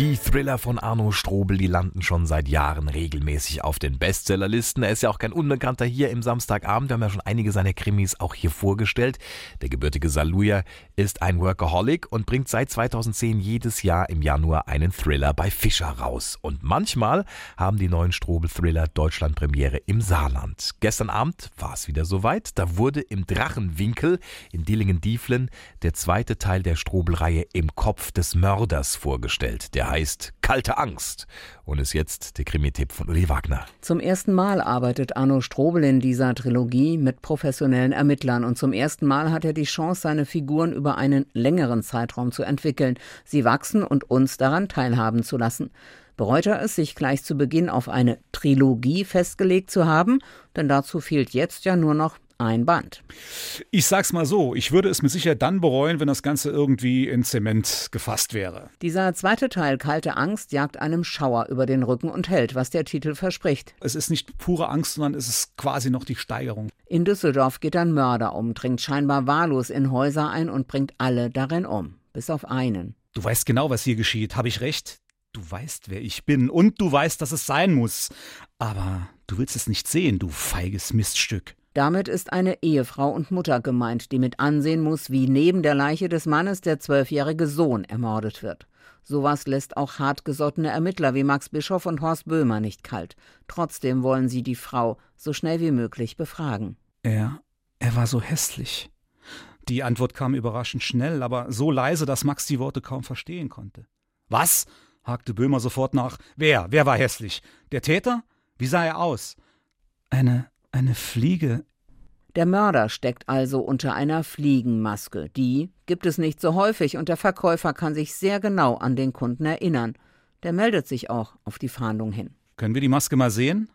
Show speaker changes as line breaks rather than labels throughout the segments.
Die Thriller von Arno Strobel, die landen schon seit Jahren regelmäßig auf den Bestsellerlisten. Er ist ja auch kein Unbekannter hier im Samstagabend. Wir haben ja schon einige seiner Krimis auch hier vorgestellt. Der gebürtige Saluja ist ein Workaholic und bringt seit 2010 jedes Jahr im Januar einen Thriller bei Fischer raus. Und manchmal haben die neuen Strobel-Thriller Deutschlandpremiere im Saarland. Gestern Abend war es wieder soweit. Da wurde im Drachenwinkel in Dillingen-Dieflen der zweite Teil der Strobel-Reihe Im Kopf des Mörders vorgestellt. Der heißt Kalte Angst und ist jetzt der Krimi-Tipp von Uli Wagner.
Zum ersten Mal arbeitet Arno Strobel in dieser Trilogie mit professionellen Ermittlern und zum ersten Mal hat er die Chance, seine Figuren über einen längeren Zeitraum zu entwickeln, sie wachsen und uns daran teilhaben zu lassen. Bereut er es, sich gleich zu Beginn auf eine Trilogie festgelegt zu haben? Denn dazu fehlt jetzt ja nur noch ein Band.
Ich sag's mal so, ich würde es mit Sicherheit dann bereuen, wenn das Ganze irgendwie in Zement gefasst wäre.
Dieser zweite Teil, Kalte Angst, jagt einem Schauer über den Rücken und hält, was der Titel verspricht.
Es ist nicht pure Angst, sondern es ist quasi noch die Steigerung.
In Düsseldorf geht ein Mörder um, dringt scheinbar wahllos in Häuser ein und bringt alle darin um. Bis auf einen.
Du weißt genau, was hier geschieht. Habe ich recht? Du weißt, wer ich bin und du weißt, dass es sein muss. Aber du willst es nicht sehen, du feiges Miststück.
Damit ist eine Ehefrau und Mutter gemeint, die mit ansehen muss, wie neben der Leiche des Mannes der zwölfjährige Sohn ermordet wird. Sowas lässt auch hartgesottene Ermittler wie Max Bischoff und Horst Böhmer nicht kalt. Trotzdem wollen sie die Frau so schnell wie möglich befragen.
Er, er war so hässlich. Die Antwort kam überraschend schnell, aber so leise, dass Max die Worte kaum verstehen konnte. Was? hakte Böhmer sofort nach. Wer? Wer war hässlich? Der Täter? Wie sah er aus? Eine, eine Fliege.
Der Mörder steckt also unter einer Fliegenmaske. Die gibt es nicht so häufig und der Verkäufer kann sich sehr genau an den Kunden erinnern. Der meldet sich auch auf die Fahndung hin.
Können wir die Maske mal sehen?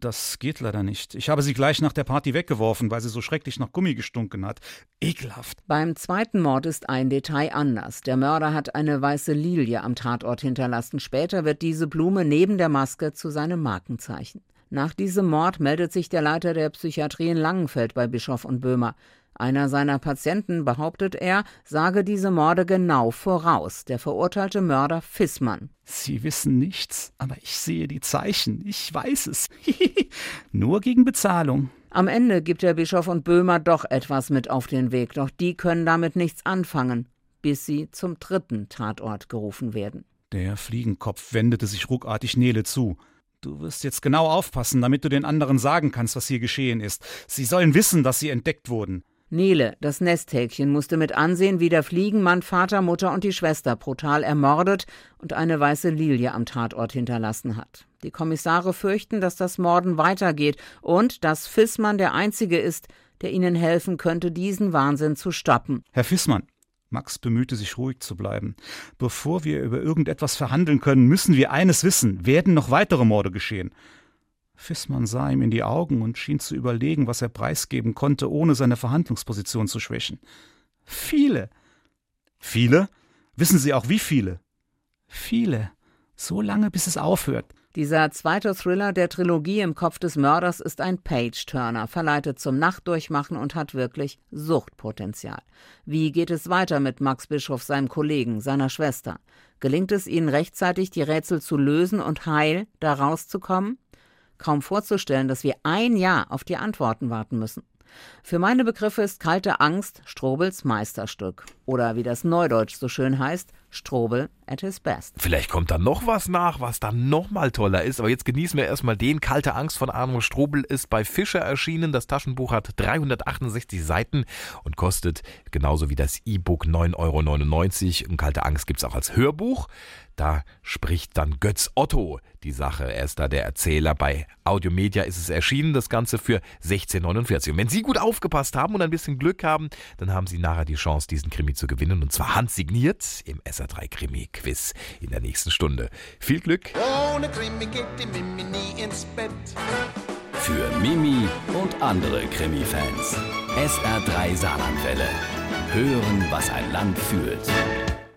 Das geht leider nicht. Ich habe sie gleich nach der Party weggeworfen, weil sie so schrecklich nach Gummi gestunken hat. Ekelhaft.
Beim zweiten Mord ist ein Detail anders. Der Mörder hat eine weiße Lilie am Tatort hinterlassen. Später wird diese Blume neben der Maske zu seinem Markenzeichen. Nach diesem Mord meldet sich der Leiter der Psychiatrie in Langenfeld bei Bischof und Böhmer. Einer seiner Patienten, behauptet er, sage diese Morde genau voraus, der verurteilte Mörder Fissmann.
Sie wissen nichts, aber ich sehe die Zeichen. Ich weiß es. Nur gegen Bezahlung.
Am Ende gibt der Bischof und Böhmer doch etwas mit auf den Weg, doch die können damit nichts anfangen, bis sie zum dritten Tatort gerufen werden.
Der Fliegenkopf wendete sich ruckartig Nele zu. Du wirst jetzt genau aufpassen, damit du den anderen sagen kannst, was hier geschehen ist. Sie sollen wissen, dass sie entdeckt wurden.
Nele, das Nesthäkchen, musste mit ansehen, wie der Fliegenmann Vater, Mutter und die Schwester brutal ermordet und eine weiße Lilie am Tatort hinterlassen hat. Die Kommissare fürchten, dass das Morden weitergeht und dass Fissmann der Einzige ist, der ihnen helfen könnte, diesen Wahnsinn zu stoppen.
Herr Fissmann, Max bemühte sich ruhig zu bleiben. Bevor wir über irgendetwas verhandeln können, müssen wir eines wissen. Werden noch weitere Morde geschehen? Fissmann sah ihm in die Augen und schien zu überlegen, was er preisgeben konnte, ohne seine Verhandlungsposition zu schwächen. Viele. Viele? Wissen Sie auch wie viele? Viele. So lange, bis es aufhört.
Dieser zweite Thriller der Trilogie im Kopf des Mörders ist ein Page-Turner, verleitet zum Nachtdurchmachen und hat wirklich Suchtpotenzial. Wie geht es weiter mit Max Bischof, seinem Kollegen, seiner Schwester? Gelingt es ihnen rechtzeitig, die Rätsel zu lösen und heil da rauszukommen? Kaum vorzustellen, dass wir ein Jahr auf die Antworten warten müssen. Für meine Begriffe ist kalte Angst Strobels Meisterstück. Oder wie das Neudeutsch so schön heißt, Strobel at his best.
Vielleicht kommt da noch was nach, was dann noch mal toller ist. Aber jetzt genießen wir erstmal den. Kalte Angst von Arno Strobel ist bei Fischer erschienen. Das Taschenbuch hat 368 Seiten und kostet genauso wie das E-Book 9,99 Euro. Und Kalte Angst gibt es auch als Hörbuch. Da spricht dann Götz Otto die Sache. Er ist da der Erzähler. Bei Audiomedia ist es erschienen, das Ganze für 16,49. Und wenn Sie gut aufgepasst haben und ein bisschen Glück haben, dann haben Sie nachher die Chance, diesen Krimi zu gewinnen. Und zwar handsigniert im SR3 Krimi-Quiz in der nächsten Stunde. Viel Glück! Ohne Krimi geht die Mimi nie ins Bett. Für Mimi und andere Krimi-Fans. SR3 Saarlandwelle. Hören, was ein Land fühlt.